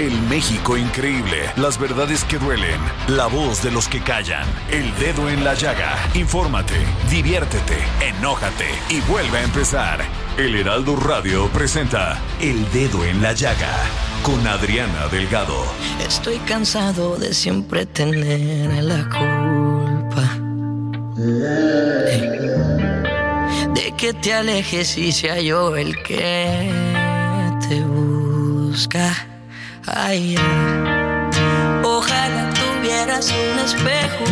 El México increíble. Las verdades que duelen. La voz de los que callan. El dedo en la llaga. Infórmate, diviértete, enójate y vuelve a empezar. El Heraldo Radio presenta El Dedo en la Llaga con Adriana Delgado. Estoy cansado de siempre tener la culpa. De que te alejes y sea yo el que te busca. Ojalá tuvieras un espejo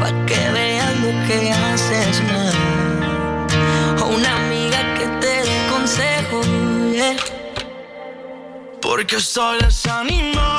para que veas lo que haces mal. O una amiga que te dé consejo. yeah. Porque estoy desanimado.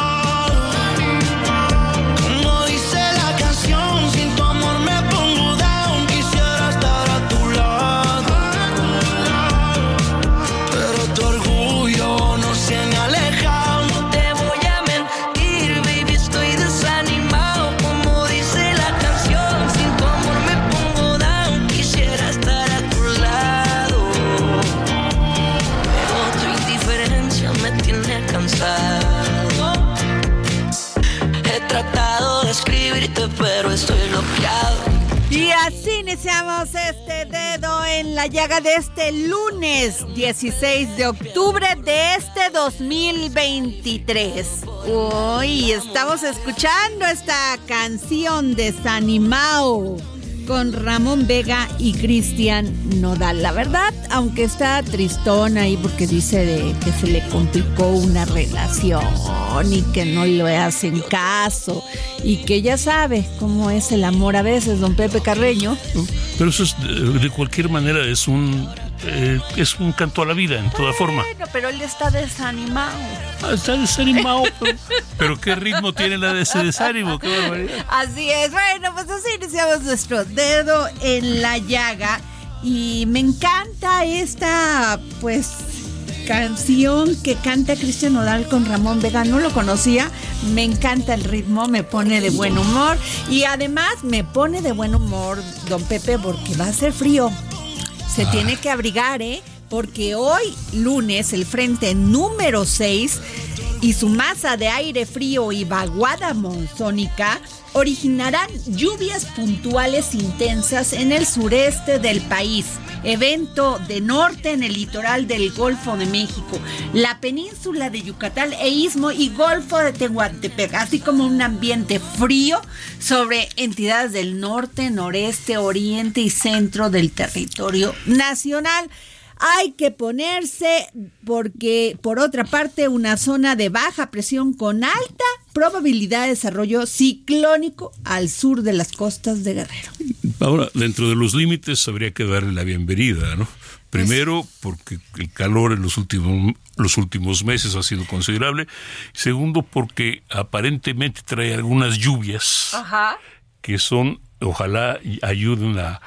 Iniciamos este dedo en la llaga de este lunes 16 de octubre de este 2023. Uy, estamos escuchando esta canción de Sanimao con Ramón Vega y Cristian Nodal. La verdad, aunque está tristón ahí porque dice de que se le complicó una relación y que no le hacen caso y que ya sabe cómo es el amor a veces, don Pepe Carreño. Pero eso es, de, cualquier manera es un eh, es un canto a la vida en toda forma. Bueno, pero él está desanimado. Ah, Está desanimado, pero, pero qué ritmo tiene la de ese desánimo, qué barbaridad. Así es. Bueno, pues así iniciamos nuestro dedo en la llaga. Y me encanta esta, pues, canción que canta Cristian Nodal con Ramón Vega. No lo conocía. Me encanta el ritmo, me pone de buen humor. Y además me pone de buen humor, don Pepe, porque va a ser frío. Se tiene que abrigar, ¿eh? Porque hoy, lunes, el frente número 6 y su masa de aire frío y vaguada monzónica originarán lluvias puntuales intensas en el sureste del país. Evento de norte en el litoral del Golfo de México, la península de Yucatán e Istmo y Golfo de Tehuantepec, así como un ambiente frío sobre entidades del norte, noreste, oriente y centro del territorio nacional hay que ponerse porque por otra parte una zona de baja presión con alta probabilidad de desarrollo ciclónico al sur de las costas de Guerrero. Ahora, dentro de los límites habría que darle la bienvenida, ¿no? Primero, porque el calor en los últimos, los últimos meses ha sido considerable. Segundo, porque aparentemente trae algunas lluvias que son, ojalá ayuden a,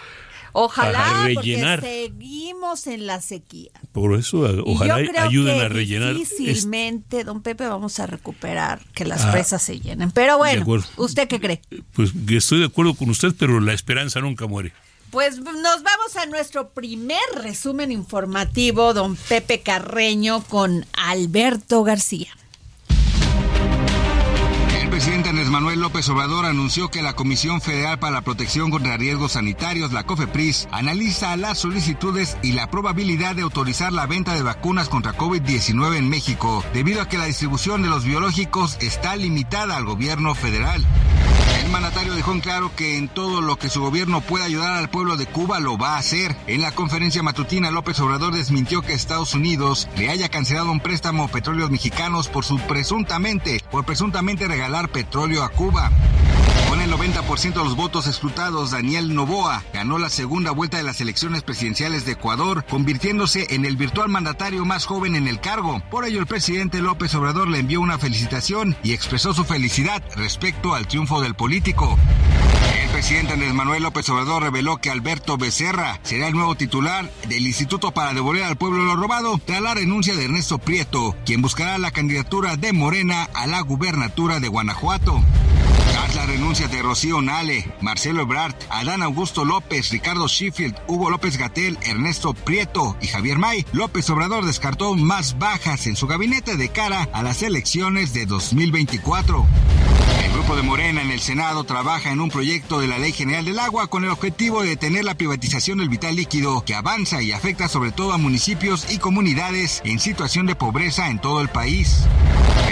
Ojalá rellenar. porque seguimos en la sequía. Por eso, Y ojalá yo creo ayuden que a rellenar. Difícilmente, don Pepe, vamos a recuperar que las Ah, presas se llenen. Pero bueno. ¿usted qué cree? Pues que estoy de acuerdo con usted, pero la esperanza nunca muere. Pues nos vamos a nuestro primer resumen informativo, don Pepe Carreño, con Alberto García. Presidente Andrés Manuel López Obrador anunció que la Comisión Federal para la Protección contra Riesgos Sanitarios, la COFEPRIS, analiza las solicitudes y la probabilidad de autorizar la venta de vacunas contra COVID-19 en México, debido a que la distribución de los biológicos está limitada al gobierno federal. El mandatario dejó en claro que en todo lo que su gobierno pueda ayudar al pueblo de Cuba lo va a hacer. En la conferencia matutina, López Obrador desmintió que Estados Unidos le haya cancelado un préstamo a petróleos mexicanos por su presuntamente, por presuntamente regalar petróleo a Cuba. Con el 90% de los votos escrutados, Daniel Novoa ganó la segunda vuelta de las elecciones presidenciales de Ecuador, convirtiéndose en el virtual mandatario más joven en el cargo. Por ello, el presidente López Obrador le envió una felicitación y expresó su felicidad respecto al triunfo del político. El presidente Andrés Manuel López Obrador reveló que Alberto Becerra será el nuevo titular del Instituto para devolver al pueblo lo robado tras la renuncia de Ernesto Prieto, quien buscará la candidatura de Morena a la gubernatura de Guanajuato. Tras la renuncia de Rocío Nale, Marcelo Ebrard, Adán Augusto López, Ricardo Sheffield, Hugo López Gatel, Ernesto Prieto y Javier May, López Obrador descartó más bajas en su gabinete de cara a las elecciones de 2024. El grupo de Morena en el Senado trabaja en un proyecto de la Ley General del Agua con el objetivo de detener la privatización del vital líquido que avanza y afecta sobre todo a municipios y comunidades en situación de pobreza en todo el país.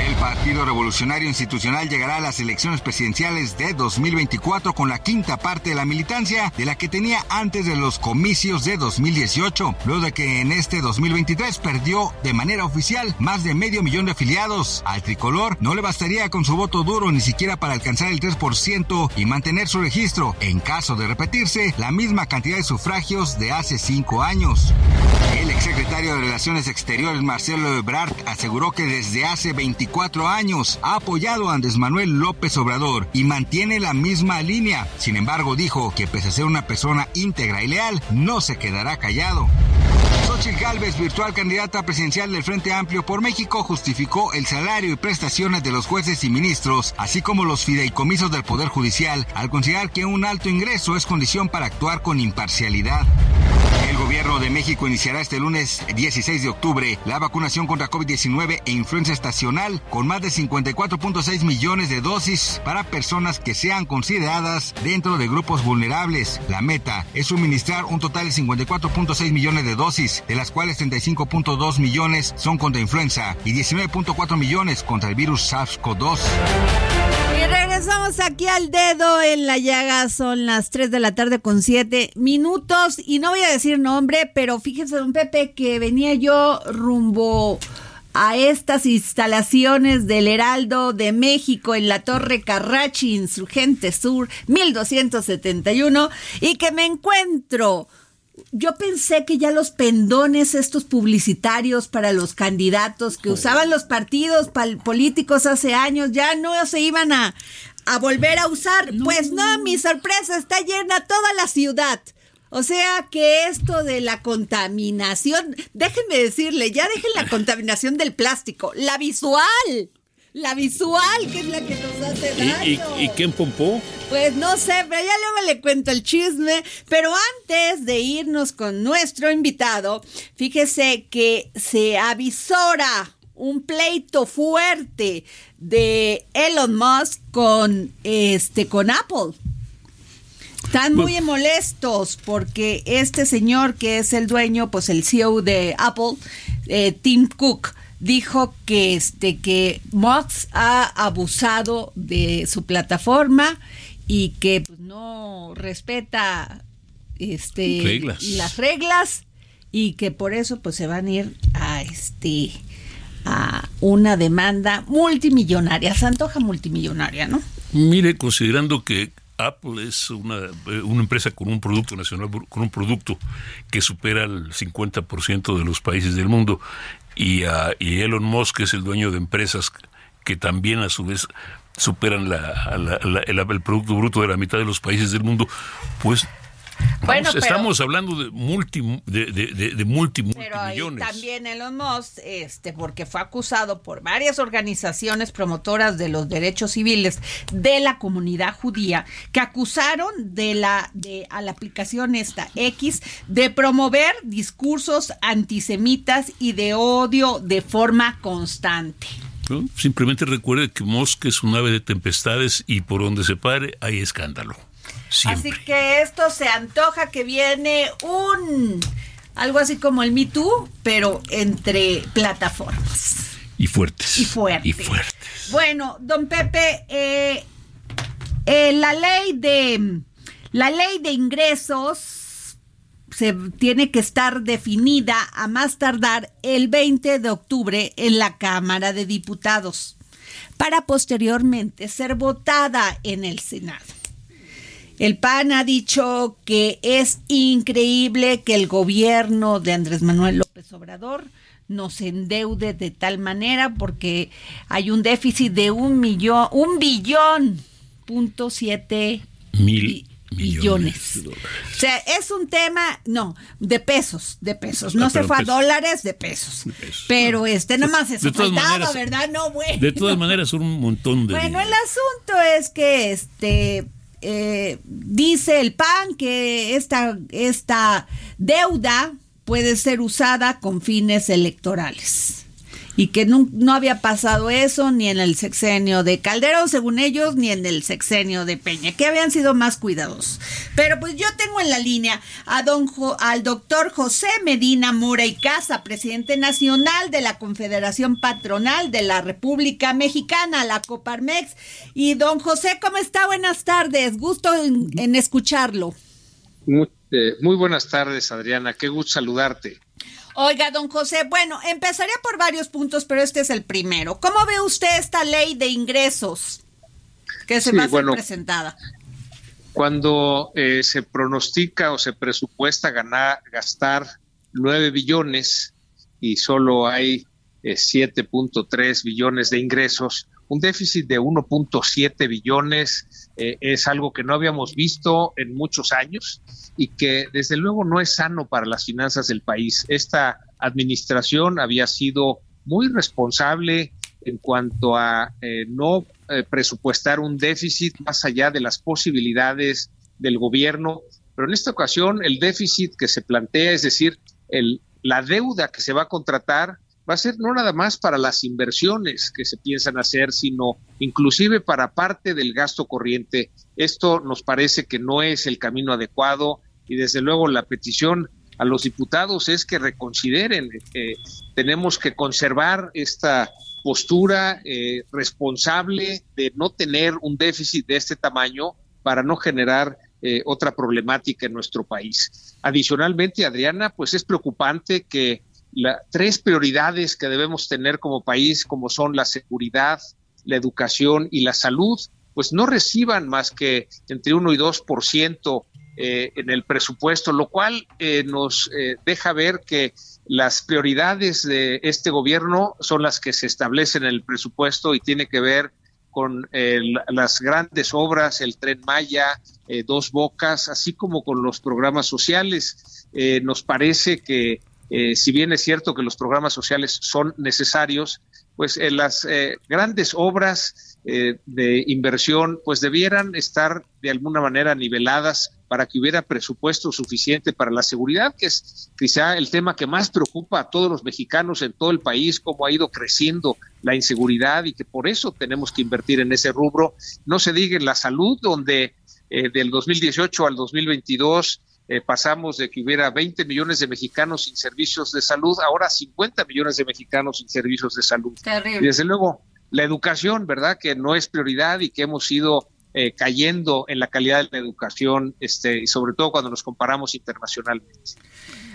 El Partido Revolucionario Institucional llegará a las elecciones presidenciales de 2024 con la quinta parte de la militancia de la que tenía antes de los comicios de 2018, luego de que en este 2023 perdió de manera oficial más de medio millón de afiliados. Al tricolor no le bastaría con su voto duro ni siquiera para alcanzar el 3% y mantener su registro, en caso de repetirse, la misma cantidad de sufragios de hace cinco años. El exsecretario de Relaciones Exteriores Marcelo Ebrard aseguró que desde hace 24 años ha apoyado a Andrés Manuel López Obrador y mantiene la misma línea. Sin embargo, dijo que pese a ser una persona íntegra y leal, no se quedará callado. Xochitl Gálvez, virtual candidata presidencial del Frente Amplio por México, justificó el salario y prestaciones de los jueces y ministros, así como los fideicomisos del Poder Judicial, al considerar que un alto ingreso es condición para actuar con imparcialidad. Gobierno de México iniciará este lunes 16 de octubre la vacunación contra COVID-19 e influenza estacional con más de 54.6 millones de dosis para personas que sean consideradas dentro de grupos vulnerables. La meta es suministrar un total de 54.6 millones de dosis, de las cuales 35.2 millones son contra influenza y 19.4 millones contra el virus SARS-CoV-2. Y regresamos aquí al dedo en la llaga. Son las 3 de la tarde con 7 minutos. Y no voy a decir nombre, pero fíjese, don Pepe, que venía yo rumbo a estas instalaciones del Heraldo de México en la Torre Carrachi, Insurgente Sur, 1271, y que me encuentro yo pensé que ya los pendones estos publicitarios para los candidatos que usaban los partidos políticos hace años ya no se iban a, a volver a usar. Pues no, mi sorpresa está llena toda la ciudad. O sea que esto de la contaminación, déjenme decirle, ya dejen la contaminación del plástico, la visual. La visual, que es la que nos hace daño. ¿Y, y, quién pompó? Pues no sé, pero ya luego le cuento el chisme. Pero antes de irnos con nuestro invitado, fíjese que se avisora un pleito fuerte de Elon Musk con este con Apple. Están muy molestos porque este señor que es el dueño, pues el CEO de Apple, eh, Tim Cook, dijo que este que Musk ha abusado de su plataforma y que pues, no respeta este reglas. las reglas y que por eso pues se van a ir a este a una demanda multimillonaria, se antoja multimillonaria, ¿no? Mire, considerando que Apple es una, una, empresa con un producto nacional, con un producto que supera el 50% de los países del mundo y, uh, y Elon Musk es el dueño de empresas que también a su vez superan la, el, el, Producto Bruto de la mitad de los países del mundo, pues Vamos, bueno, pero, estamos hablando de multi de, de, de, de multi, pero multimillones. también Elon Musk, este, porque fue acusado por varias organizaciones promotoras de los derechos civiles de la comunidad judía que acusaron de la de a la aplicación esta X de promover discursos antisemitas y de odio de forma constante. ¿no? Simplemente recuerde que Mosca es un ave de tempestades y por donde se pare hay escándalo. Siempre. Así que esto se antoja que viene un algo así como el Me Too, pero entre plataformas. Y fuertes. Y fuertes. Y fuertes. Bueno, don Pepe, eh, eh, la ley de la ley de ingresos se tiene que estar definida a más tardar el 20 de octubre en la Cámara de Diputados para posteriormente ser votada en el Senado. El PAN ha dicho que es increíble que el gobierno de Andrés Manuel López Obrador nos endeude de tal manera porque hay un déficit de un millón, un billón punto siete Mil dólares. O sea, es un tema, no, de pesos, de pesos. No Ah, se pero fue a dólares, de pesos. De pesos. Pero este, nada más todas faltaba, maneras- ¿verdad? No, bueno. De todas maneras, un montón de. Bueno, el asunto es que este eh, dice el PAN que esta, esta deuda puede ser usada con fines electorales. Y que no, no había pasado eso ni en el sexenio de Calderón, según ellos, ni en el sexenio de Peña, que habían sido más cuidadosos. Pero pues yo tengo en la línea a don al doctor José Medina Mora y Casa, presidente nacional de la Confederación Patronal de la República Mexicana, la Coparmex. Y don José, ¿cómo está? Buenas tardes, gusto en, en escucharlo. Muy, eh, muy buenas tardes, Adriana. Qué gusto saludarte. Oiga, don José, bueno, empezaría por varios puntos, pero este es el primero. ¿Cómo ve usted esta ley de ingresos que se Sí, va a ser presentada? Cuando eh, se pronostica o se presupuesta ganar, gastar 9 billones y solo hay eh, 7.3 billones de ingresos, un déficit de 1.7 billones eh, es algo que no habíamos visto en muchos años y que desde luego no es sano para las finanzas del país. Esta administración había sido muy responsable en cuanto a eh, no eh, presupuestar un déficit más allá de las posibilidades del gobierno, pero en esta ocasión el déficit que se plantea, es decir, el, la deuda que se va a contratar, va a ser no nada más para las inversiones que se piensan hacer, sino inclusive para parte del gasto corriente. Esto nos parece que no es el camino adecuado y desde luego la petición a los diputados es que reconsideren. eh, tenemos que conservar esta postura eh, responsable de no tener un déficit de este tamaño para no generar eh, otra problemática en nuestro país. Adicionalmente, Adriana, pues es preocupante que las tres prioridades que debemos tener como país, como son la seguridad, la educación y la salud, pues no reciban más que entre 1 y 2% eh, en el presupuesto, lo cual eh, nos eh, deja ver que las prioridades de este gobierno son las que se establecen en el presupuesto y tiene que ver con eh, la- las grandes obras, el tren Maya, eh, Dos Bocas, así como con los programas sociales. Eh, nos parece que eh, si bien es cierto que los programas sociales son necesarios, pues eh, las eh, grandes obras de inversión pues debieran estar de alguna manera niveladas para que hubiera presupuesto suficiente para la seguridad, que es quizá el tema que más preocupa a todos los mexicanos en todo el país, cómo ha ido creciendo la inseguridad y que por eso tenemos que invertir en ese rubro. No se diga en la salud, donde del 2018 al 2022 eh, pasamos de que hubiera 20 millones de mexicanos sin servicios de salud, ahora 50 millones de mexicanos sin servicios de salud. Y Terrible. desde luego, la educación, ¿verdad? Que no es prioridad y que hemos ido eh, cayendo en la calidad de la educación, este, y sobre todo cuando nos comparamos internacionalmente.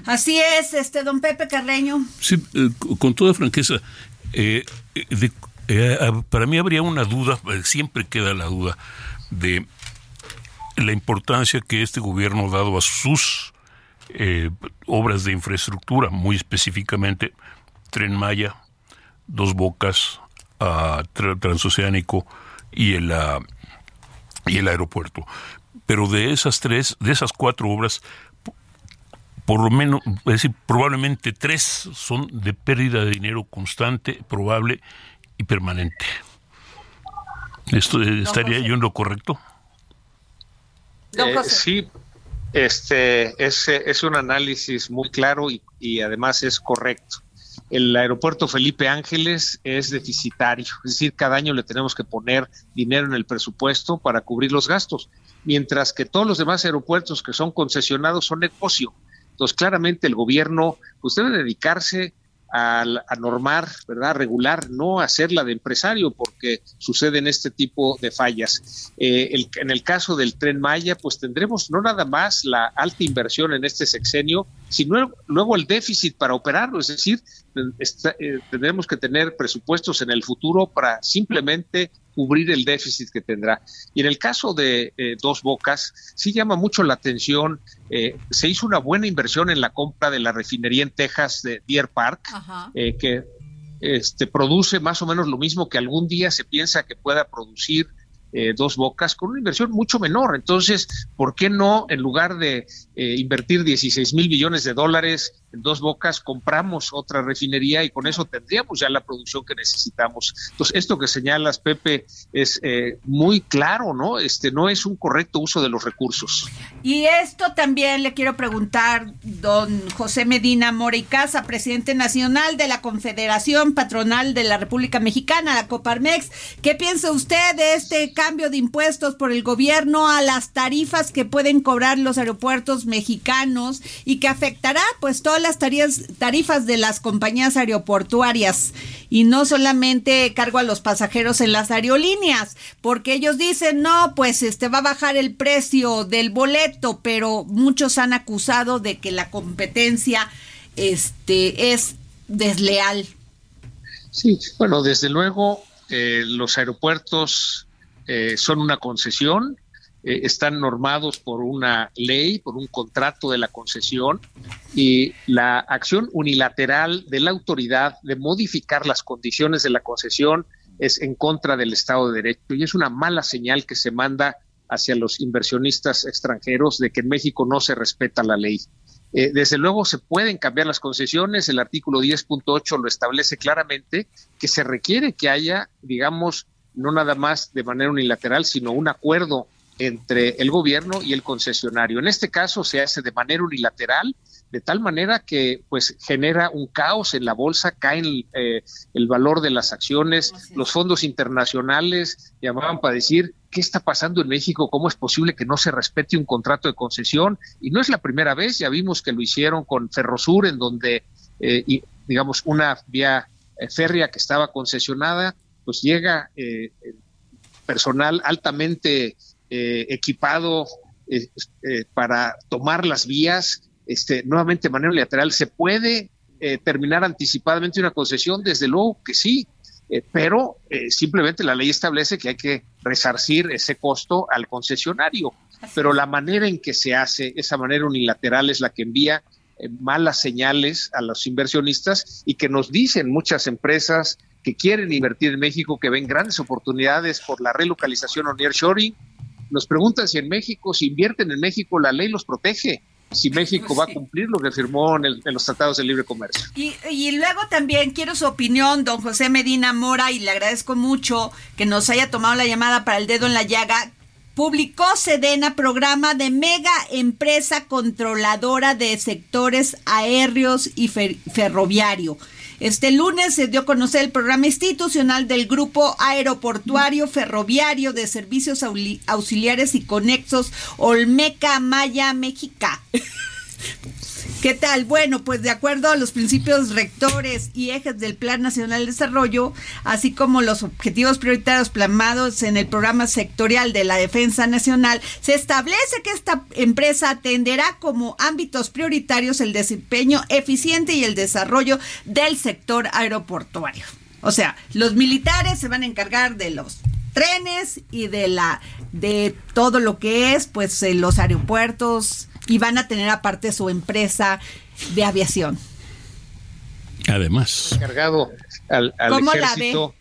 Así es, este don Pepe Carreño. Sí, eh, con toda franqueza, de- para mí habría una duda, siempre queda la duda, de la importancia que este gobierno ha dado a sus eh, obras de infraestructura, muy específicamente Tren Maya, Dos Bocas, Tra- Transoceánico y el, ah, y el aeropuerto. Pero de esas tres, de esas cuatro obras, por lo menos, es decir, probablemente tres son de pérdida de dinero constante, probable y permanente. ¿Esto eh, estaría yo en lo correcto? Don Eh, sí, este es, es un análisis muy claro y, y además es correcto. el aeropuerto Felipe Ángeles es deficitario, es decir, cada año le tenemos que poner dinero en el presupuesto para cubrir los gastos, mientras que todos los demás aeropuertos que son concesionados son negocio. Entonces, claramente el gobierno pues, debe dedicarse a, normar, ¿verdad? regular, no hacerla de empresario, porque suceden este tipo de fallas. Eh, en el caso del tren Maya, pues tendremos no nada más la alta inversión en este sexenio, sino luego el déficit para operarlo, es decir, eh, tendremos que tener presupuestos en el futuro para simplemente cubrir el déficit que tendrá. Y en el caso de eh, Dos Bocas, sí llama mucho la atención, eh, se hizo una buena inversión en la compra de la refinería en Texas de Deer Park, eh, que este, produce más o menos lo mismo que algún día se piensa que pueda producir eh, dos bocas con una inversión mucho menor. Entonces, ¿por qué no, en lugar de eh, invertir 16 mil millones de dólares en dos bocas, compramos otra refinería y con eso tendríamos ya la producción que necesitamos? Entonces, esto que señalas, Pepe, es eh, muy claro, ¿no? Este no es un correcto uso de los recursos. Y esto también le quiero preguntar, don José Medina Casa, presidente nacional de la Confederación Patronal de la República Mexicana, la Coparmex, ¿qué piensa usted de este cambio de impuestos por el gobierno a las tarifas que pueden cobrar los aeropuertos mexicanos y que afectará pues las tarifas, de las compañías aeroportuarias y no solamente cargo a los pasajeros en las aerolíneas, porque ellos dicen, no, pues este va a bajar el precio del boleto, pero muchos han acusado de que la competencia este es desleal. Sí, bueno, desde luego eh, los aeropuertos eh, son una concesión, eh, están normados por una ley, por un contrato de la concesión y la acción unilateral de la autoridad de modificar las condiciones de la concesión es en contra del Estado de Derecho y es una mala señal que se manda hacia los inversionistas extranjeros de que en México no se respeta la ley. Eh, desde luego se pueden cambiar las concesiones, el artículo 10.8 lo establece claramente, que se requiere que haya, digamos, no nada más de manera unilateral, sino un acuerdo entre el gobierno y el concesionario. En este caso se hace de manera unilateral, de tal manera que pues genera un caos en la bolsa, cae eh, el valor de las acciones, los fondos internacionales llamaban para decir qué está pasando en México, cómo es posible que no se respete un contrato de concesión y no es la primera vez, ya vimos que lo hicieron con Ferrosur en donde eh, digamos una vía eh, férrea que estaba concesionada pues llega eh, personal altamente eh, equipado eh, para tomar las vías, este, nuevamente de manera unilateral. ¿Se puede terminar anticipadamente una concesión? Desde luego que sí, pero simplemente la ley establece que hay que resarcir ese costo al concesionario. Pero la manera en que se hace, esa manera unilateral es la que envía malas señales a los inversionistas y que nos dicen muchas empresas que quieren invertir en México, que ven grandes oportunidades por la relocalización o nearshoring. Nos preguntan si en México, si invierten en México, la ley los protege si México va a cumplir lo que firmó en, los tratados de libre comercio. Y, y, luego también quiero su opinión, don José Medina Mora, y le agradezco mucho que nos haya tomado la llamada para el dedo en la llaga. Publicó Sedena programa de mega empresa controladora de sectores aéreos y ferroviario. Este lunes se dio a conocer el programa institucional del Grupo Aeroportuario Ferroviario de Servicios Auxiliares y Conexos Olmeca Maya México. ¿Qué tal? Bueno, pues de acuerdo a los principios rectores y ejes del Plan Nacional de Desarrollo, así como los objetivos prioritarios plasmados en el programa sectorial de la Defensa Nacional, se establece que esta empresa atenderá como ámbitos prioritarios el desempeño eficiente y el desarrollo del sector aeroportuario. O sea, los militares se van a encargar de los trenes y de la de todo lo que es pues eh, los aeropuertos y van a tener aparte su empresa de aviación. Además. Encargado al, ejército.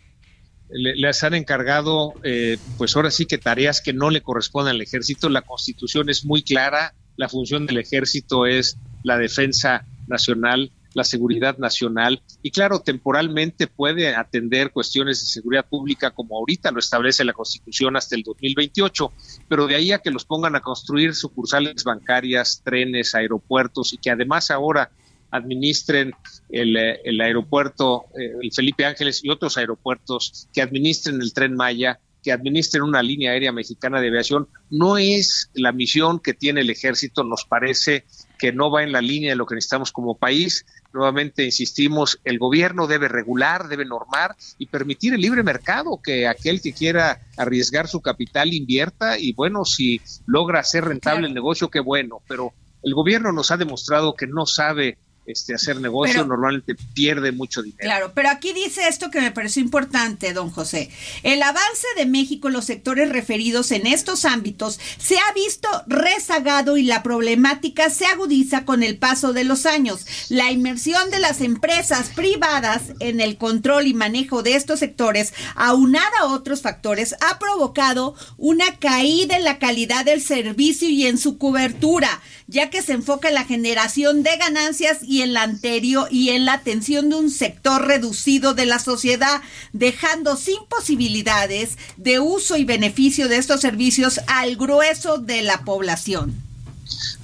Le, les han encargado, eh, pues ahora sí que tareas que no le corresponden al ejército. La constitución es muy clara, la función del ejército es la defensa nacional la seguridad nacional y claro, temporalmente puede atender cuestiones de seguridad pública como ahorita lo establece la Constitución hasta el 2028, pero de ahí a que los pongan a construir sucursales bancarias, trenes, aeropuertos y que además ahora administren el, eh, el aeropuerto, eh, el Felipe Ángeles y otros aeropuertos, que administren el tren Maya, que administren una línea aérea mexicana de aviación, no es la misión que tiene el ejército, nos parece que no va en la línea de lo que necesitamos como país. Nuevamente insistimos, el gobierno debe regular, debe normar y permitir el libre mercado, que aquel que quiera arriesgar su capital invierta y bueno, si logra hacer rentable el negocio, qué bueno, pero el gobierno nos ha demostrado que no sabe este, hacer negocio, normalmente pierde mucho dinero. Claro, pero aquí dice esto que me pareció importante, don José. El avance de México en los sectores referidos en estos ámbitos se ha visto rezagado y la problemática se agudiza con el paso de los años. La inmersión de las empresas privadas en el control y manejo de estos sectores, aunada a otros factores, ha provocado una caída en la calidad del servicio y en su cobertura, ya que se enfoca en la generación de ganancias y en la anterior y en la atención de un sector reducido de la sociedad, dejando sin posibilidades de uso y beneficio de estos servicios al grueso de la población.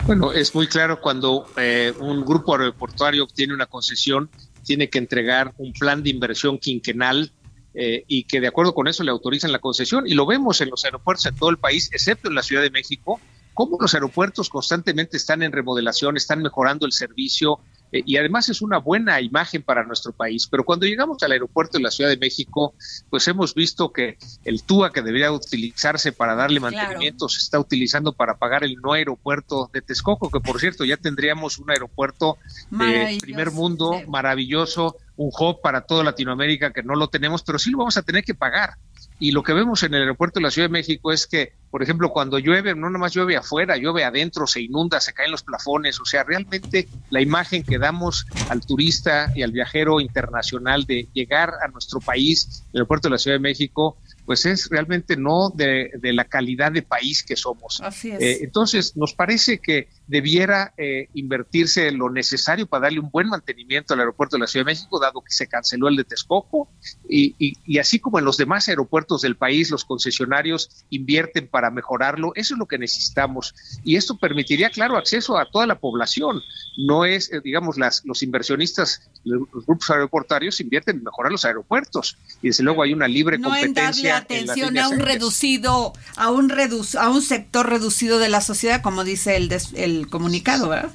Bueno, es muy claro cuando eh, un grupo aeroportuario obtiene una concesión, tiene que entregar un plan de inversión quinquenal eh, y que de acuerdo con eso le autorizan la concesión. Y lo vemos en los aeropuertos en todo el país, excepto en la Ciudad de México, cómo los aeropuertos constantemente están en remodelación, están mejorando el servicio, eh, y además es una buena imagen para nuestro país. Pero cuando llegamos al aeropuerto de la Ciudad de México, pues hemos visto que el TUA que debería utilizarse para darle mantenimiento se está utilizando para pagar el no aeropuerto de Texcoco, que por cierto ya tendríamos un aeropuerto de primer mundo maravilloso, un hub para toda Latinoamérica que no lo tenemos, pero sí lo vamos a tener que pagar. Y lo que vemos en el aeropuerto de la Ciudad de México es que, por ejemplo, cuando llueve, no nomás llueve afuera, llueve adentro, se inunda, se caen los plafones. O sea, realmente la imagen que damos al turista y al viajero internacional de llegar a nuestro país, el aeropuerto de la Ciudad de México, pues es realmente no de, la calidad de país que somos. Así es. Eh, entonces, nos parece que debiera eh, invertirse lo necesario para darle un buen mantenimiento al aeropuerto de la Ciudad de México, dado que se canceló el de Texcoco, y, y, así como en los demás aeropuertos del país, los concesionarios invierten para mejorarlo, eso es lo que necesitamos. Y esto permitiría, claro, acceso a toda la población. No es, eh, digamos, las, los inversionistas, los grupos aeroportarios invierten en mejorar los aeropuertos, y desde luego hay una libre competencia atención a un reducido, a un redu a un sector reducido de la sociedad, como dice el, el comunicado, ¿verdad?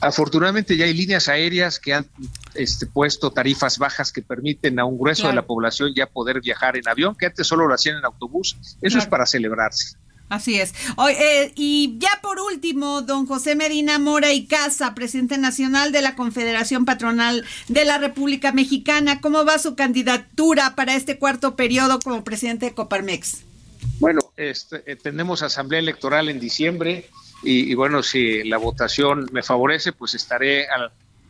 Afortunadamente ya hay líneas aéreas que han este, puesto tarifas bajas que permiten a un grueso de la población ya poder viajar en avión, que antes solo lo hacían en autobús. Eso es para celebrarse. Así es. Eh, y ya por último, don José Medina Mora y Casa, presidente nacional de la Confederación Patronal de la República Mexicana, ¿cómo va su candidatura para este cuarto periodo como presidente de Coparmex? Bueno, este, eh, tenemos asamblea electoral en diciembre y, bueno, si la votación me favorece, pues estaré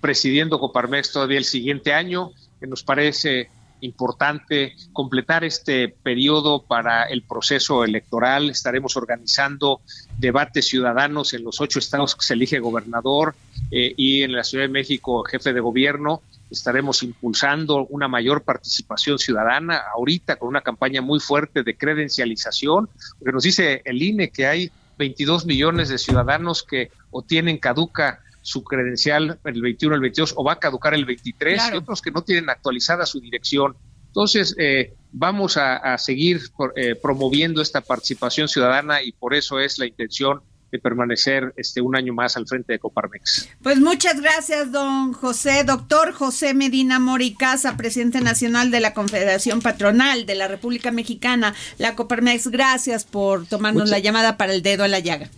presidiendo Coparmex todavía el siguiente año, que nos parece importante completar este periodo para el proceso electoral. Estaremos organizando debates ciudadanos en los ocho estados que se elige gobernador eh, y en la Ciudad de México jefe de gobierno. Estaremos impulsando una mayor participación ciudadana ahorita con una campaña muy fuerte de credencialización, porque nos dice el INE que hay 22 millones de ciudadanos que o tienen caduca su credencial el 21, el 22 o va a caducar el 23 y otros que no tienen actualizada su dirección. Entonces, eh, vamos a, seguir eh, promoviendo esta participación ciudadana y por eso es la intención de permanecer este un año más al frente de Coparmex. Pues muchas gracias, don José, doctor José Medina Moricasa, presidente nacional de la Confederación Patronal de la República Mexicana, la Coparmex. Gracias por tomarnos la llamada para el dedo a la llaga.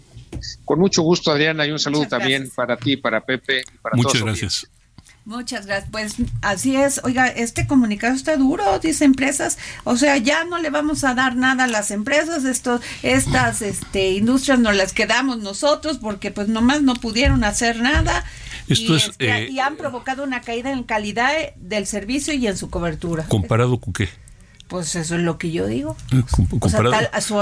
Con mucho gusto, Adriana, y un saludo también para ti, para Pepe y para Muchas gracias. Muchas gracias. Pues así es. Oiga, este comunicado está duro, dice empresas. O sea, ya no le vamos a dar nada a las empresas. Esto, estas este, industrias nos las quedamos nosotros porque pues nomás no pudieron hacer nada. Esto y, es, este, y han provocado una caída en calidad del servicio y en su cobertura. ¿Comparado con qué? Pues eso es lo que yo digo. O sea,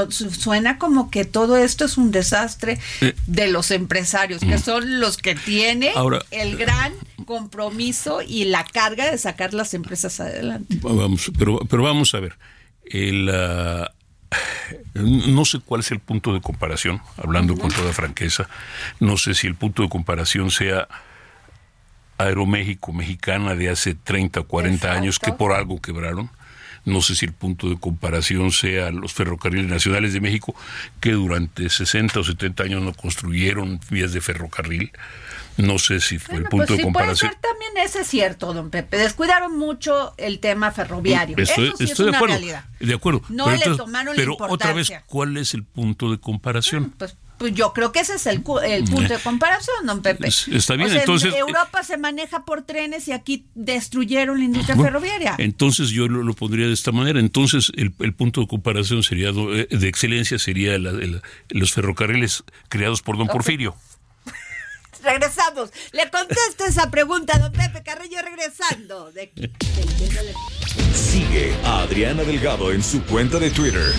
suena como que todo esto es un desastre eh. de los empresarios, que mm. son los que tienen el gran compromiso y la carga de sacar las empresas adelante. Vamos, pero, pero vamos a ver. El, ah, no sé cuál es el punto de comparación, hablando con toda franqueza. No sé si el punto de comparación sea Aeroméxico mexicana de hace 30 o 40 años que por algo quebraron. No sé si el punto de comparación sea los ferrocarriles nacionales de México, que durante 60 o 70 años no construyeron vías de ferrocarril. No sé si fue el punto pues de comparación. puede ser también ese es cierto, don Pepe. Descuidaron mucho el tema ferroviario. Estoy, Eso sí estoy es de acuerdo. realidad. De acuerdo. No Pero le tomaron la Pero otra vez, importancia. ¿cuál es el punto de comparación? Pues, pues yo creo que ese es el, el punto de comparación, don Pepe. Es- está bien, O sea, en entonces- eh, Europa se maneja por trenes y aquí destruyeron la industria Bueno, ferroviaria. Entonces yo lo, lo pondría de esta manera. Entonces el, el punto de comparación sería eh, de excelencia sería la- los ferrocarriles creados por don Porfirio. Regresamos. Le contesto esa pregunta, don Pepe Carrillo, regresando. De, de- de- Sigue a Adriana Delgado en su cuenta de Twitter.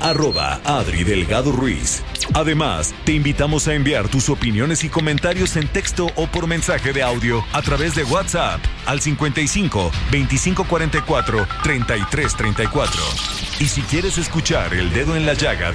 Arroba Adri Delgado Ruiz. Además, te invitamos a enviar tus opiniones y comentarios en texto o por mensaje de audio a través de WhatsApp al 55 2544 3334. Y si quieres escuchar El Dedo en la Llaga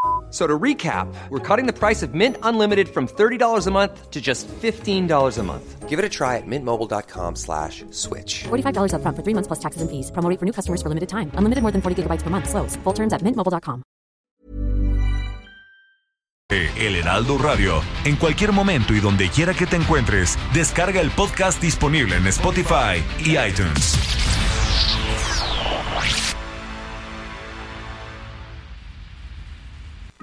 F- So to recap, we're cutting the price of Mint Unlimited from $30 a month to just $15 a month. Give it a try at mintmobile.com slash switch. $45 upfront for three months plus taxes and fees. Promo rate for new customers for limited time. Unlimited more than 40 gigabytes per month. Slows. Full terms at mintmobile.com. El Heraldo Radio. En cualquier momento y donde quiera que te encuentres, descarga el podcast disponible en Spotify y iTunes.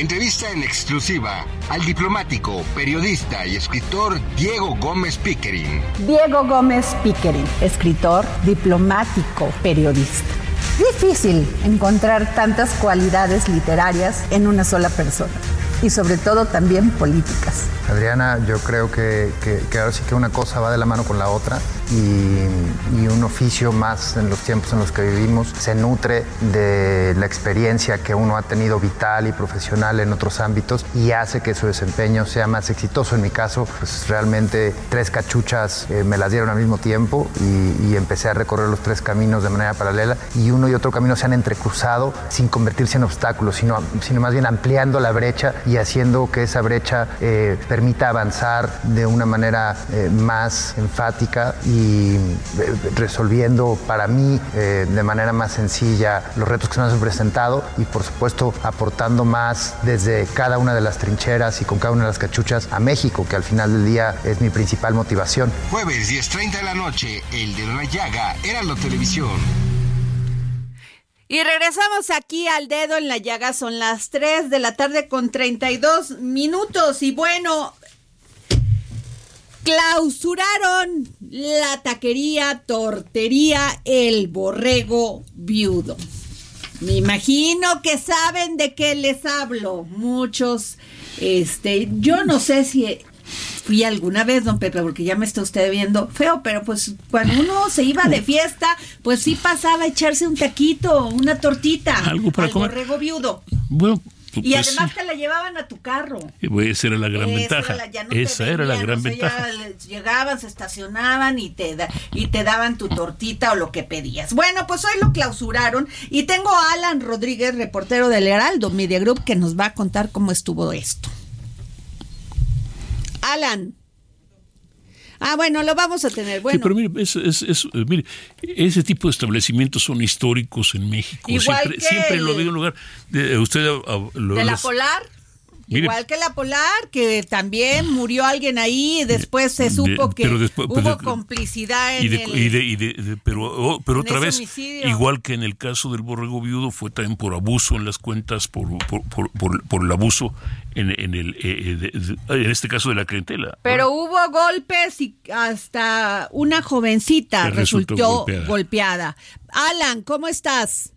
entrevista en exclusiva al diplomático, periodista y escritor Diego Gómez Pickering. Diego Gómez Pickering, escritor, diplomático, periodista. Difícil encontrar tantas cualidades literarias en una sola persona y sobre todo también políticas. Adriana, yo creo que, que, que ahora sí que una cosa va de la mano con la otra y, y, un oficio más en los tiempos en los que vivimos se nutre de la experiencia que uno ha tenido vital y profesional en otros ámbitos y hace que su desempeño sea más exitoso. En mi caso, pues realmente tres cachuchas eh, me las dieron al mismo tiempo y, empecé a recorrer los tres caminos de manera paralela y uno y otro camino se han entrecruzado sin convertirse en obstáculos, sino, sino más bien ampliando la brecha y haciendo que esa brecha eh, permita avanzar de una manera eh, más enfática eh, resolviendo para mí eh, de manera más sencilla los retos que se nos han presentado y por supuesto aportando más desde cada una de las trincheras y con cada una de las cachuchas a México, que al final del día es mi principal motivación. Jueves 10.30 de la noche, el de la llaga era la televisión. Y regresamos aquí al dedo en la llaga, son las 3 de la tarde con 32 minutos y bueno, clausuraron la taquería, tortería, el borrego viudo. Me imagino que saben de qué les hablo. Muchos, este, yo no sé si fui alguna vez, don Pepe, porque ya me está usted viendo feo, pero pues cuando uno se iba de fiesta, pues sí pasaba a echarse un taquito, una tortita Algo para al comer. borrego viudo. Bueno, Y pues, además te la llevaban a tu carro. esa era la gran Esa ventaja. era la- ya no te esa era la gran o sea, ventaja. llegaban, se estacionaban y te, da- y te daban tu tortita o lo que pedías. Bueno, pues hoy lo clausuraron y tengo a Alan Rodríguez, reportero del Heraldo Media Group, que nos va a contar cómo estuvo esto. Alan. Ah, bueno, lo vamos a tener. Bueno, Sí, pero mire, es- es- es- eh, mire, ese tipo de establecimientos son históricos en México. Igual siempre, que siempre el- lo digo en lugar de usted ah, ah, lo- de la los- Polar. Igual que la Polar, que también murió alguien ahí, y después se supo que hubo complicidad en el, pero, pero otra vez, igual que en el caso del borrego viudo, fue también por abuso en las cuentas, por, por, por, el abuso en, en el eh, eh, en este caso de la clientela. Pero hubo golpes y hasta una jovencita resultó, golpeada. Alan, ¿cómo estás?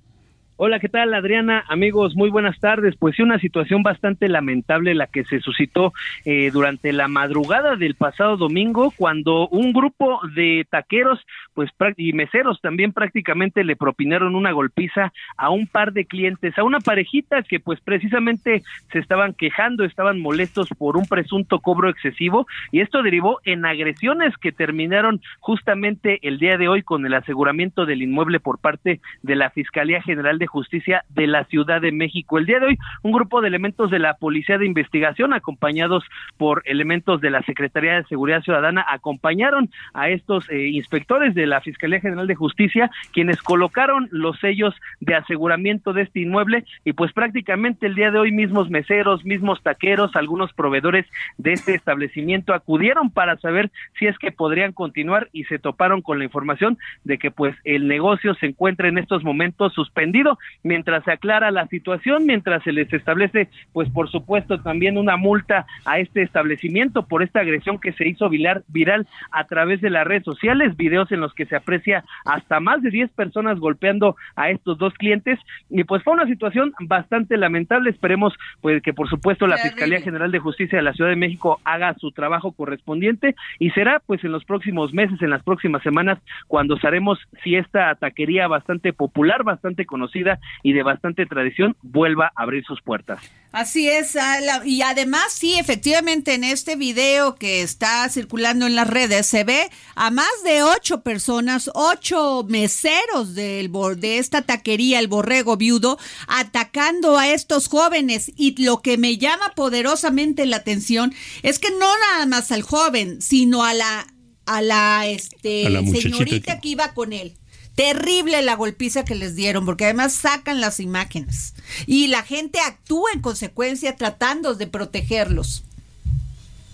Hola, ¿qué tal Adriana? Amigos, muy buenas tardes. Pues sí, una situación bastante lamentable la que se suscitó eh, durante la madrugada del pasado domingo cuando un grupo de taqueros pues y meseros también prácticamente le propinaron una golpiza a un par de clientes, a una parejita que pues precisamente se estaban quejando, estaban molestos por un presunto cobro excesivo y esto derivó en agresiones que terminaron justamente el día de hoy con el aseguramiento del inmueble por parte de la Fiscalía General de Justicia de la Ciudad de México. El día de hoy, un grupo de elementos de la Policía de Investigación, acompañados por elementos de la Secretaría de Seguridad Ciudadana, acompañaron a estos eh, inspectores de la Fiscalía General de Justicia, quienes colocaron los sellos de aseguramiento de este inmueble y pues prácticamente el día de hoy mismos meseros, mismos taqueros, algunos proveedores de este establecimiento acudieron para saber si es que podrían continuar y se toparon con la información de que pues el negocio se encuentra en estos momentos suspendido mientras se aclara la situación, mientras se les establece, pues por supuesto, también una multa a este establecimiento por esta agresión que se hizo viral, viral a través de las redes sociales, videos en los que se aprecia hasta más de 10 personas golpeando a estos dos clientes. Y pues fue una situación bastante lamentable, esperemos pues que por supuesto la Fiscalía General de Justicia de la Ciudad de México haga su trabajo correspondiente y será pues en los próximos meses, en las próximas semanas cuando sabemos si esta taquería bastante popular, bastante conocida y de bastante tradición vuelva a abrir sus puertas. Así es, y además sí, efectivamente en este video que está circulando en las redes se ve a más de ocho personas, ocho meseros del, de esta taquería, el borrego viudo, atacando a estos jóvenes y lo que me llama poderosamente la atención es que no nada más al joven, sino a la a la este señorita que iba con él. Terrible la golpiza que les dieron, porque además sacan las imágenes. Y la gente actúa en consecuencia tratando de protegerlos.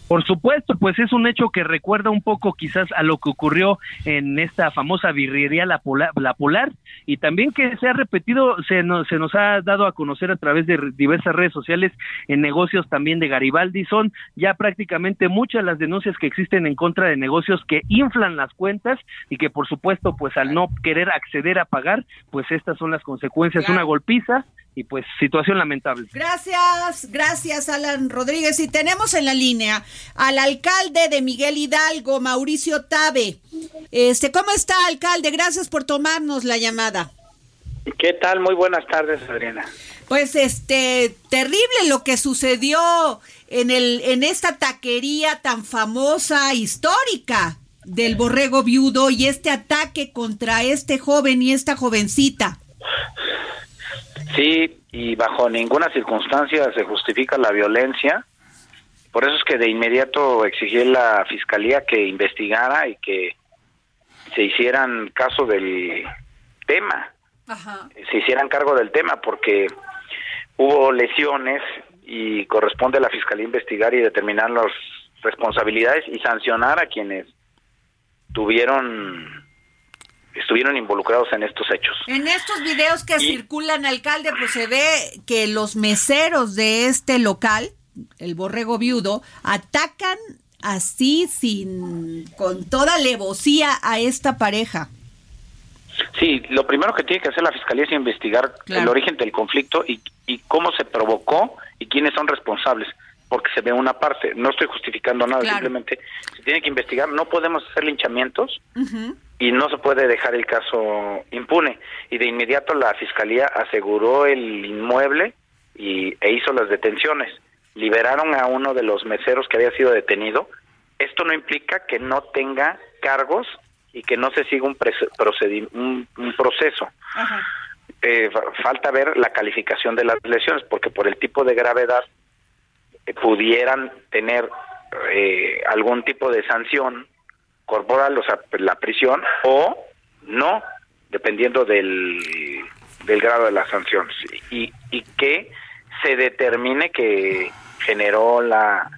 Por supuesto, pues es un hecho que recuerda un poco quizás a lo que ocurrió en esta famosa birrería La Polar, la Polar y también que se ha repetido, se nos, se nos ha dado a conocer a través de diversas redes sociales en negocios también de Garibaldi. Son ya prácticamente muchas las denuncias que existen en contra de negocios que inflan las cuentas y que por supuesto pues al no querer acceder a pagar, pues estas son las consecuencias, una golpiza y pues situación lamentable. Gracias, gracias Alan Rodríguez. Y tenemos en la línea al alcalde de Miguel Hidalgo, Mauricio Tabe. Este, ¿cómo está, alcalde? Gracias por tomarnos la llamada. ¿Qué tal? Muy buenas tardes, Adriana. Pues este, terrible lo que sucedió en el en esta taquería tan famosa histórica del borrego viudo y este ataque contra este joven y esta jovencita. Sí, y bajo ninguna circunstancia se justifica la violencia. Por eso es que de inmediato exigí a la fiscalía que investigara y que se hicieran caso del tema, se hicieran cargo del tema, porque hubo lesiones y corresponde a la fiscalía investigar y determinar las responsabilidades y sancionar a quienes tuvieron estuvieron involucrados en estos hechos. En estos videos que circulan, alcalde, pues se ve que los meseros de este local, el borrego viudo, atacan así sin con toda levosía a esta pareja. Sí, lo primero que tiene que hacer la fiscalía es investigar el origen del conflicto y, y cómo se provocó y quiénes son responsables porque se ve una parte. No estoy justificando nada, simplemente se tiene que investigar. No podemos hacer linchamientos y no se puede dejar el caso impune. Y de inmediato la fiscalía aseguró el inmueble y, e hizo las detenciones. Liberaron a uno de los meseros que había sido detenido. Esto no implica que no tenga cargos y que no se siga un, un, proceso. Eh, falta ver la calificación de las lesiones, porque por el tipo de gravedad eh, pudieran tener eh, algún tipo de sanción corporal, o sea, la prisión, o no, dependiendo del, del grado de la sanción. Y, y que se determine que generó la,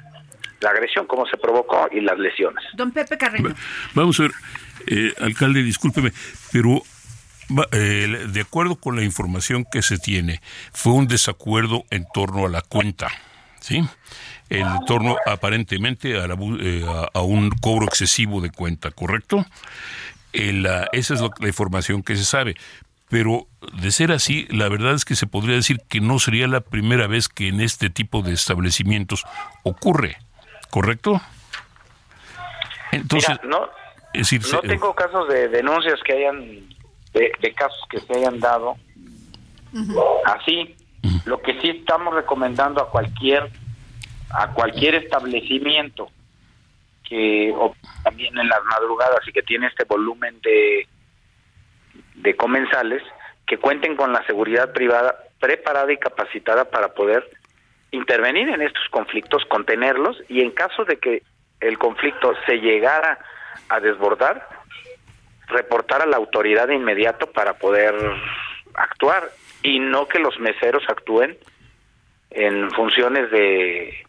la agresión, cómo se provocó y las lesiones. Don Pepe Carreño. Vamos a ver, eh, alcalde, discúlpeme, pero eh, de acuerdo con la información que se tiene, fue un desacuerdo en torno a la cuenta, ¿sí? En torno aparentemente a, eh, a, un cobro excesivo de cuenta, ¿correcto? esa es la información que se sabe. Pero de ser así, la verdad es que se podría decir que no sería la primera vez que en este tipo de establecimientos ocurre, ¿correcto? Entonces, no, no tengo casos de denuncias que hayan, de, casos que se hayan dado así. Lo que sí estamos recomendando a cualquier, a cualquier establecimiento que también en las madrugadas y que tiene este volumen de de comensales que cuenten con la seguridad privada preparada y capacitada para poder intervenir en estos conflictos, contenerlos y en caso de que el conflicto se llegara a desbordar, reportar a la autoridad de inmediato para poder actuar y no que los meseros actúen en funciones de,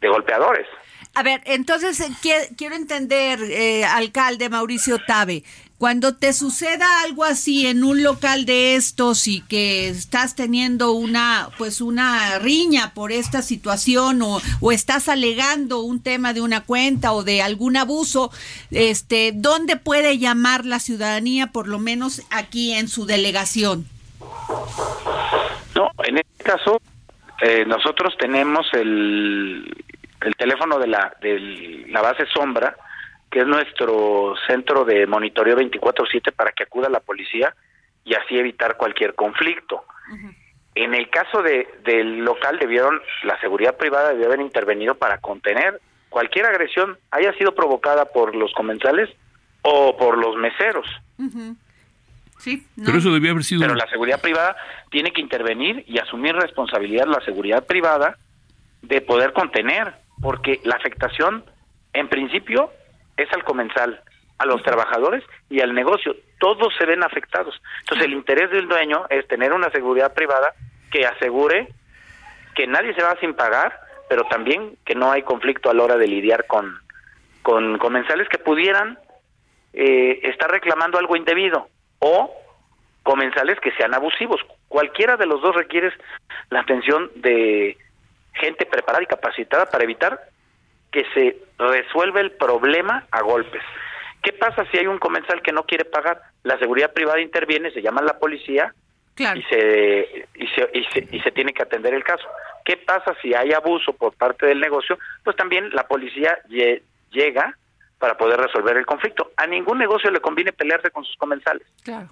de golpeadores. A ver, entonces eh, quiero entender, eh, alcalde Mauricio Tabe, cuando te suceda algo así en un local de estos y que estás teniendo una pues una riña por esta situación o, o, estás alegando un tema de una cuenta o de algún abuso, este, ¿dónde puede llamar la ciudadanía por lo menos aquí en su delegación? No, en este caso eh, nosotros tenemos el, el teléfono de la de la base sombra que es nuestro centro de monitoreo 24/7 para que acuda la policía y así evitar cualquier conflicto. En el caso de, del local debieron, la seguridad privada debió haber intervenido para contener cualquier agresión, haya sido provocada por los comensales o por los meseros. Sí, Pero eso debía haber sido... Pero la seguridad privada tiene que intervenir y asumir responsabilidad la seguridad privada de poder contener, porque la afectación, en principio, es al comensal, a los trabajadores y al negocio. Todos se ven afectados. Entonces el interés del dueño es tener una seguridad privada que asegure que nadie se va sin pagar, pero también que no hay conflicto a la hora de lidiar con, con comensales que pudieran eh, estar reclamando algo indebido o comensales que sean abusivos. Cualquiera de los dos requiere la atención de gente preparada y capacitada para evitar que se resuelve el problema a golpes. ¿Qué pasa si hay un comensal que no quiere pagar? La seguridad privada interviene, se llama la policía y, se, y, se, y, se, tiene que atender el caso. ¿Qué pasa si hay abuso por parte del negocio? Pues también la policía llega para poder resolver el conflicto. A ningún negocio le conviene pelearse con sus comensales. Claro.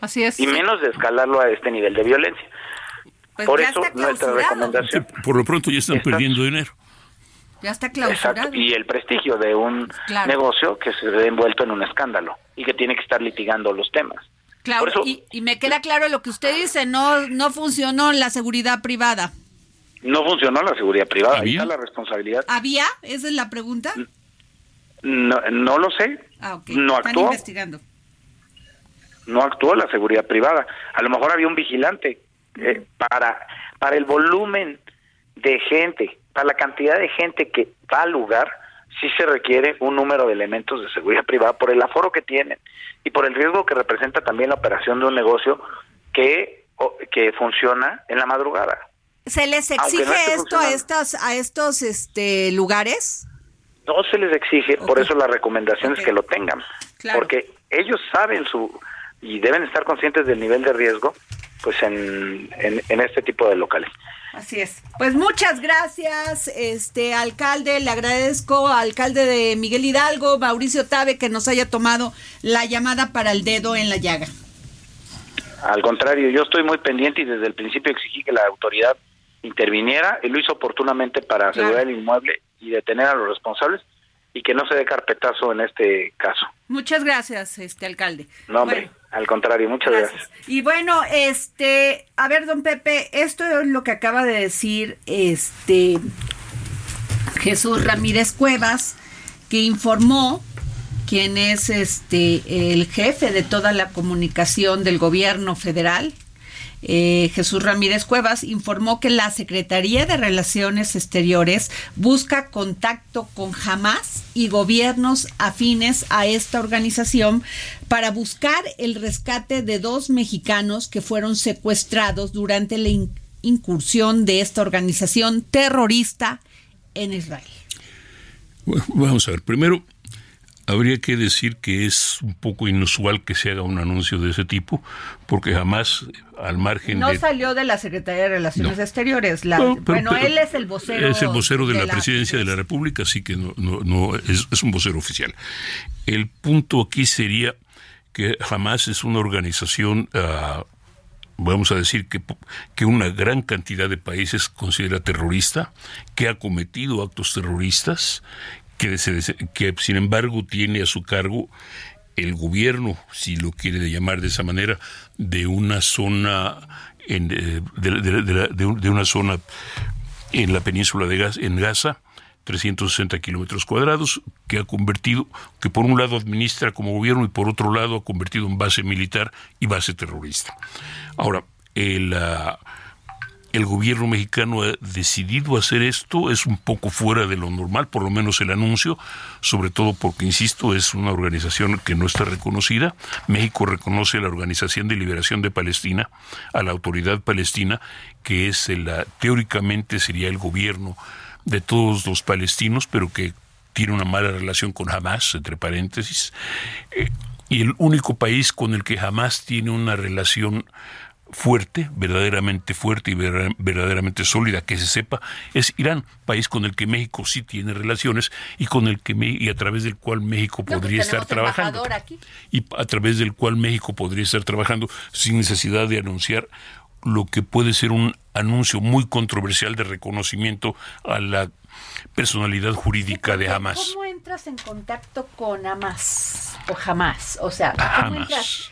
Así es. Y menos de escalarlo a este nivel de violencia. Pues por eso nuestra recomendación. por lo pronto ya están perdiendo dinero. Ya está clausurado. Y el prestigio de un negocio que se ve envuelto en un escándalo y que tiene que estar litigando los temas. Claro, y, me queda claro lo que usted dice, no no funcionó la seguridad privada. No funcionó la seguridad privada, ¿Había? la responsabilidad. ¿Había? ¿Esa es la pregunta? No, no lo sé. Ah, No Están actuó. investigando. No actuó la seguridad privada. A lo mejor había un vigilante eh, para para el volumen de gente la cantidad de gente que va al lugar, sí se requiere un número de elementos de seguridad privada por el aforo que tienen y por el riesgo que representa también la operación de un negocio que, que funciona en la madrugada. ¿Se les exige esto a estos, a estos este, lugares? No se les exige, por eso la recomendación es que lo tengan, porque ellos saben su y deben estar conscientes del nivel de riesgo pues en, en este tipo de locales. Así es. Pues muchas gracias, este alcalde. Le agradezco al alcalde de Miguel Hidalgo, Mauricio Tabe, que nos haya tomado la llamada para el dedo en la llaga. Al contrario, yo estoy muy pendiente y desde el principio exigí que la autoridad interviniera y lo hizo oportunamente para asegurar el inmueble y detener a los responsables y que no se dé carpetazo en este caso. Muchas gracias, este alcalde. No, hombre, al contrario, muchas gracias. Y bueno, este, a ver, don Pepe, esto es lo que acaba de decir este Jesús Ramírez Cuevas, que informó quién es este el jefe de toda la comunicación del gobierno federal, eh, Jesús Ramírez Cuevas, informó que la Secretaría de Relaciones Exteriores busca contacto con Hamas y gobiernos afines a esta organización para buscar el rescate de dos mexicanos que fueron secuestrados durante la incursión de esta organización terrorista en Israel. Vamos a ver, primero habría que decir que es un poco inusual que se haga un anuncio de ese tipo, porque jamás al margen no de... salió de la Secretaría de Relaciones Exteriores. bueno, él es el vocero. Es el vocero de, la, Presidencia de la República, así que no, no, no es, es, un vocero oficial. El punto aquí sería que jamás es una organización... Uh, vamos a decir que, que una gran cantidad de países considera terrorista, que ha cometido actos terroristas que, sin embargo tiene a su cargo el gobierno, si lo quiere llamar de esa manera, de una zona en, eh, de, una zona en la península de Gaza, en Gaza, 360 kilómetros cuadrados, que ha convertido, que por un lado administra como gobierno y por otro lado ha convertido en base militar y base terrorista. Ahora, el, uh, el gobierno mexicano ha decidido hacer esto, es un poco fuera de lo normal, por lo menos el anuncio, sobre todo porque, insisto, es una organización que no está reconocida. México reconoce a la Organización de Liberación de Palestina, a la autoridad palestina, que es la, teóricamente sería el gobierno de todos los palestinos, pero que tiene una mala relación con Hamas, entre paréntesis. Eh, y el único país con el que Hamas tiene una relación fuerte, verdaderamente fuerte y verdaderamente sólida, que se sepa, es Irán, país con el que México sí tiene relaciones y con el que y a través del cual México podría estar trabajando y a través del cual México podría estar trabajando sin necesidad de anunciar lo que puede ser un anuncio muy controversial de reconocimiento a la personalidad jurídica de Hamas. ¿Cómo entras en contacto con Hamas o Hamas? O sea, ¿cómo entras?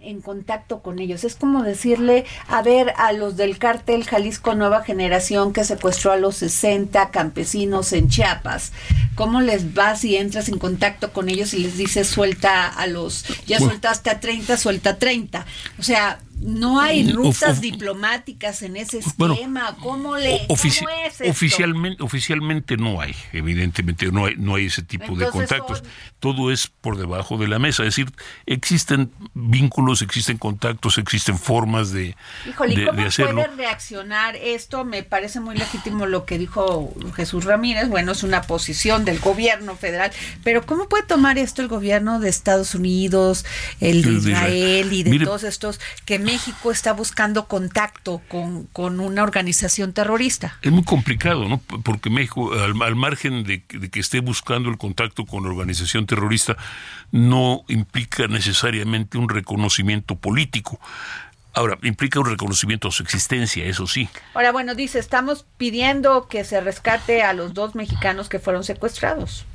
En contacto con ellos. Es como decirle, a ver, a los del cártel Jalisco Nueva Generación que secuestró a los 60 campesinos en Chiapas, ¿cómo les vas si entras en contacto con ellos y les dices suelta a los, ya sueltaste a 30, suelta 30? O sea, no hay rutas diplomáticas en ese esquema. ¿Cómo, le, Oficialmente, oficialmente no hay, evidentemente no hay, no hay ese tipo de contactos. Todo es por debajo de la mesa. Es decir, existen vínculos, existen contactos, existen formas de, Híjole, ¿cómo puede reaccionar esto? Me parece muy legítimo lo que dijo Jesús Ramírez. Bueno, es una posición del gobierno federal, pero ¿cómo puede tomar esto el gobierno de Estados Unidos, el de Israel y de todos estos que México está buscando contacto con, una organización terrorista. Es muy complicado, ¿no? Porque México, al, margen de, que esté buscando el contacto con la organización terrorista, no implica necesariamente un reconocimiento político. Ahora, implica un reconocimiento a su existencia, eso sí. Ahora, bueno, dice, estamos pidiendo que se rescate a los dos mexicanos que fueron secuestrados.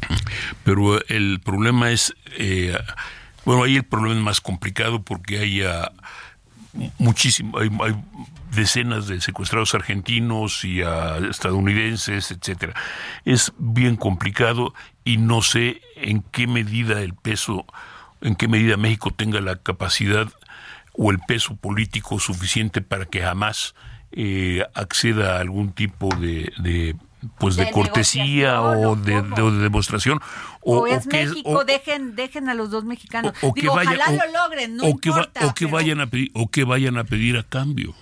Pero el problema es, eh, bueno, ahí el problema es más complicado porque hay muchísimo, hay, decenas de secuestrados argentinos y estadounidenses, etcétera. Es bien complicado y no sé en qué medida el peso, en qué medida México tenga la capacidad o el peso político suficiente para que jamás eh, acceda a algún tipo de pues de, cortesía o de, demostración o, es México dejen dejen a los dos mexicanos o, que vayan, ojalá lo logren no importa, o que vayan a pedir o que vayan a pedir a cambio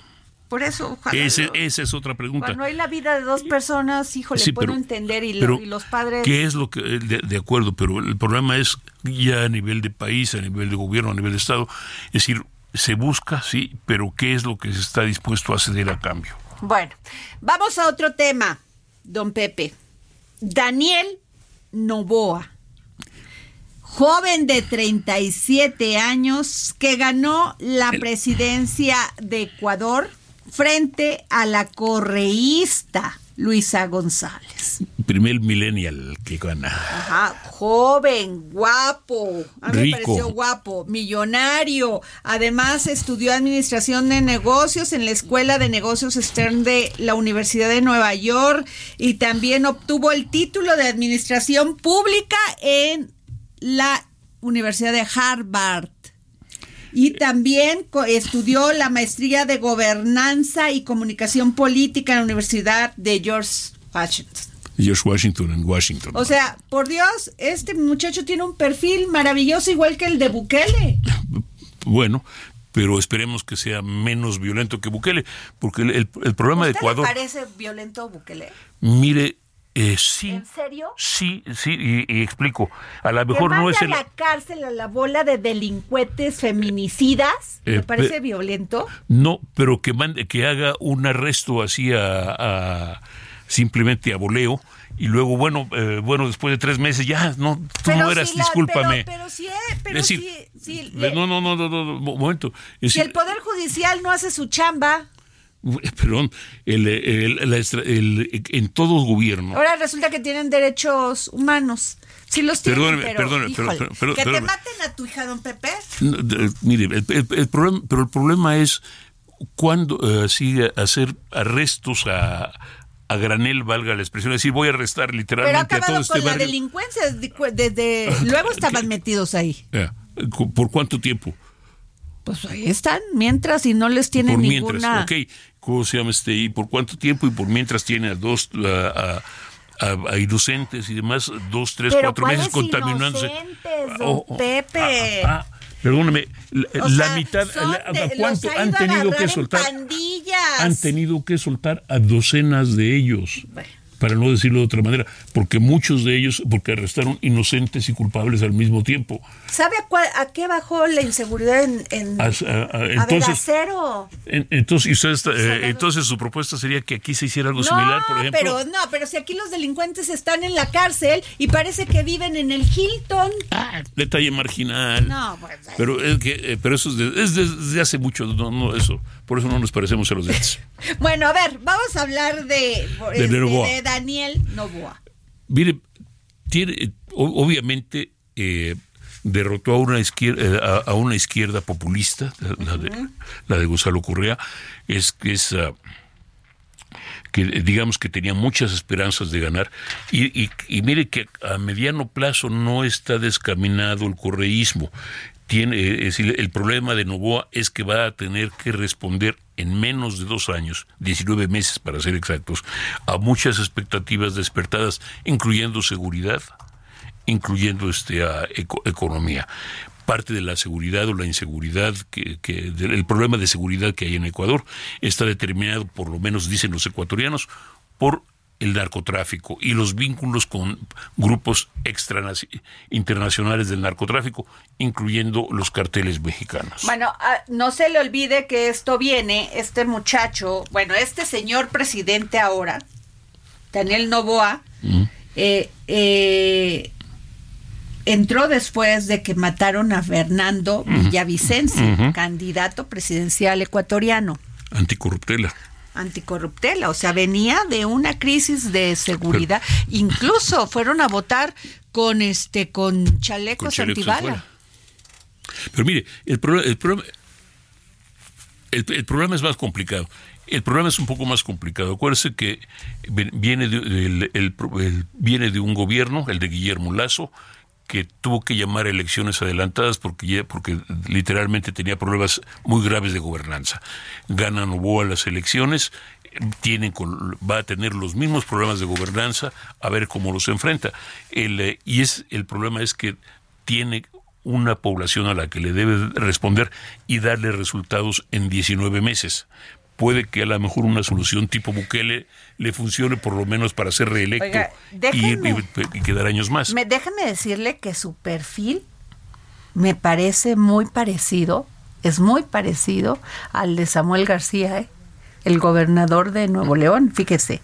por eso, ojalá. esa es otra pregunta. Cuando hay la vida de dos personas, híjole, puedo entender y, los padres. ¿Qué es lo que.? De, de, acuerdo, pero el problema es ya a nivel de país, a nivel de gobierno, a nivel de Estado. Es decir, se busca, sí, pero ¿qué es lo que se está dispuesto a ceder a cambio? Bueno, vamos a otro tema don Pepe. Daniel Novoa, joven de 37 años que ganó la presidencia de Ecuador frente a la correísta Luisa González. Primer millennial que gana. Ajá, joven, guapo, a mí me pareció guapo, millonario. Además estudió administración de negocios en la Escuela de Negocios Stern de la Universidad de Nueva York y también obtuvo el título de administración pública en la Universidad de Harvard. Y también estudió la maestría de gobernanza y comunicación política en la Universidad de George Washington. George Washington en Washington. O sea, por Dios, este muchacho tiene un perfil maravilloso igual que el de Bukele. Bueno, pero esperemos que sea menos violento que Bukele, porque el, el, problema de Ecuador... ¿Le parece violento Bukele? Mire, eh, sí. ¿En serio? Sí, sí, y, explico. A lo mejor no es el... a la cárcel a la bola de delincuentes feminicidas? ¿Me eh, parece violento? No, pero que mande, que haga un arresto así a simplemente a voleo y luego bueno eh, bueno después de tres meses ya no tú no eras discúlpame. pero, pero, sí, pero sí, no, no no no no momento. Si el poder judicial no hace su chamba. Perdón el, el, en todo gobierno ahora resulta que tienen derechos humanos. Sí los tienen, pero, que te maten a tu hija, don Pepe. mire, el, problema, pero el problema es cuando eh, así hacer arrestos a, a granel, valga la expresión, es decir, voy a arrestar literalmente a todo este con la delincuencia, desde, luego estaban metidos ahí. ¿Por cuánto tiempo? Pues ahí están, mientras y no les tienen por ninguna... ok, ¿cómo se llama este? ¿Y por cuánto tiempo? Y por mientras tiene a dos... A, a, inocentes y demás, dos, tres, cuatro meses contaminándose. Inocentes, don oh, oh, Pepe. Ah, ah, Perdóname, la, mitad, ¿cuánto han tenido que soltar? Han tenido que soltar a docenas de ellos para no decirlo de otra manera, porque muchos de ellos, porque arrestaron inocentes y culpables al mismo tiempo. ¿Sabe a, qué bajó la inseguridad en, en a, entonces, cero? entonces, eh, entonces su propuesta sería que aquí se hiciera algo similar, por ejemplo. Pero no, pero si aquí los delincuentes están en la cárcel y parece que viven en el Hilton. Ah, detalle marginal. No, pues, pero es que, eh, pero eso es, desde hace mucho, no, no eso. Por eso no nos parecemos a los demás. bueno, a ver, vamos a hablar de, de, este, Daniel Novoa. Mire, tiene, obviamente eh, derrotó a una izquierda, eh, a, una izquierda populista, la, de, la de Gonzalo Correa, es que es ah, que digamos que tenía muchas esperanzas de ganar. Y, y, mire que a mediano plazo no está descaminado el correísmo tiene, es el problema de Novoa es que va a tener que responder en menos de dos años, 19 meses para ser exactos, a muchas expectativas despertadas, incluyendo seguridad, incluyendo este, economía. Parte de la seguridad o la inseguridad, que, que el problema de seguridad que hay en Ecuador está determinado, por lo menos dicen los ecuatorianos, por el narcotráfico y los vínculos con grupos internacionales del narcotráfico, incluyendo los carteles mexicanos. Bueno, ah, no se le olvide que esto viene, este muchacho, bueno, este señor presidente ahora, Daniel Novoa, eh, eh, entró después de que mataron a Fernando Villavicencio, candidato presidencial ecuatoriano. Anticorruptela anticorruptela, o sea, venía de una crisis de seguridad, incluso fueron a votar con este con chalecos, antibala. Pero mire, el, el, problema, el, problema es más complicado. El problema es un poco más complicado. Acuérdese que viene de, viene de un gobierno, el de Guillermo Lazo, que tuvo que llamar a elecciones adelantadas porque, porque literalmente tenía problemas muy graves de gobernanza. Gana Novoa las elecciones, tienen va a tener los mismos problemas de gobernanza, a ver cómo los enfrenta. El, eh, y es el problema es que tiene una población a la que le debe responder y darle resultados en 19 meses puede que a lo mejor una solución tipo Bukele le funcione por lo menos para ser reelecto y, quedar años más. Me, déjame decirle que su perfil me parece muy parecido, es muy parecido al de Samuel García, ¿eh? el gobernador de Nuevo León, fíjese,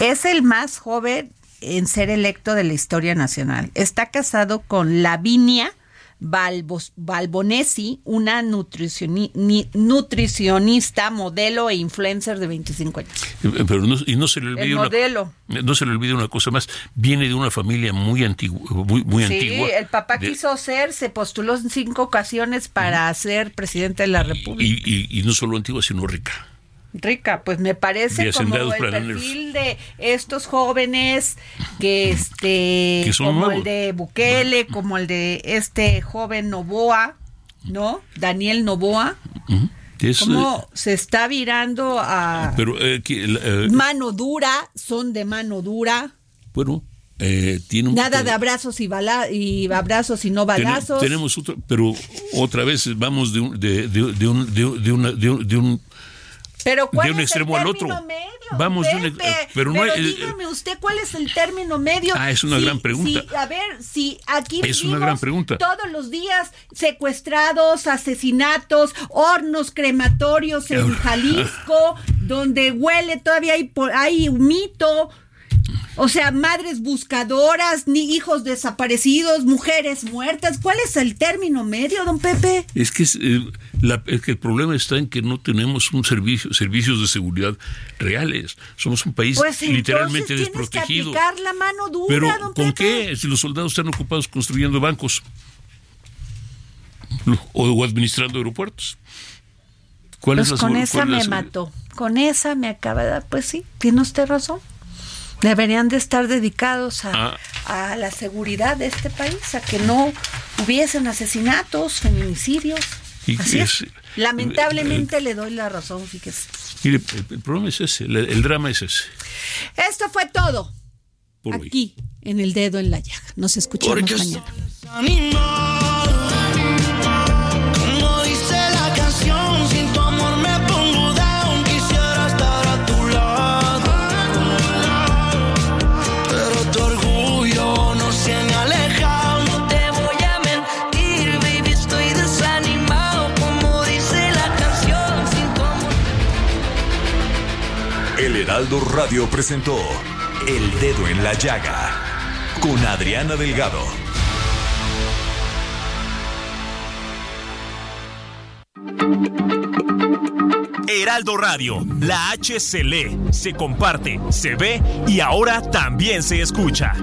es el más joven en ser electo de la historia nacional. Está casado con Lavinia Balbos, Balbonesi, una nutricionista, modelo e influencer de 25 años. Eh, pero no, y no se le olvide una, no se le olvide una cosa más, viene de una familia muy antigua, muy, muy sí, el papá quiso ser, se postuló en cinco ocasiones para ser presidente de la República. y no solo antigua, sino rica rica, pues me parece como el perfil de estos jóvenes que este como el de Bukele, como el de este joven Novoa, ¿no? Daniel Novoa. Es, ¿Cómo eh, se está virando a pero eh, que, eh, mano dura? Son de mano dura. bueno, eh, tiene un Nada de abrazos y, bala y abrazos y no balazos. tenemos otro, pero otra vez vamos de un, de, de, de un, de, de una- de un- de un- pero ¿cuál de un es extremo el al otro. término medio? Vamos de un- Pepe? eh, pero no hay- dígame usted cuál es el término medio. Ah, es una gran pregunta. si- a ver, si aquí Es una gran pregunta. todos los días secuestrados, asesinatos, hornos crematorios en Jalisco, donde huele todavía hay, hay humito. O sea, madres buscadoras, ni hijos desaparecidos, mujeres muertas. ¿Cuál es el término medio, don Pepe? Es que, es, eh, la- es que el problema está en que no tenemos un servicio, servicios de seguridad reales. Somos un país Pues entonces literalmente tienes desprotegido. que aplicar la mano dura, Pero don ¿con Pepe. qué? Si los soldados están ocupados construyendo bancos o, administrando aeropuertos. ¿Cuál Pues es la con esa me mató. Con esa me acaba de dar. Pues sí, tiene usted razón. Deberían de estar dedicados a, Ah. a la seguridad de este país, a que no hubiesen asesinatos, feminicidios. Y Así es- es. Lamentablemente le doy la razón, fíjese. Mire, el, el problema es ese, el, el drama es ese. Esto fue todo Por hoy. aquí en el dedo en la llaga. Nos escuchamos Porque mañana. Heraldo Radio presentó El Dedo en la Llaga con Adriana Delgado. Heraldo Radio, la H se lee, se comparte, se ve y ahora también se escucha.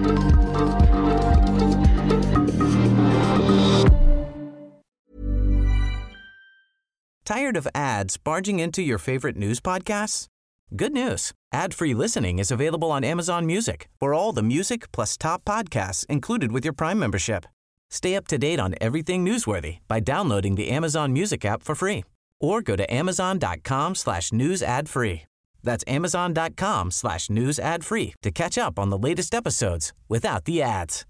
Tired of ads barging into your favorite news podcasts? Good news. Ad-free listening is available on Amazon Music. For all the music plus top podcasts included with your Prime membership. Stay up to date on everything newsworthy by downloading the Amazon Music app for free or go to amazon.com slash news ad free. That's amazon.com slash news ad free to catch up on the latest episodes without the ads.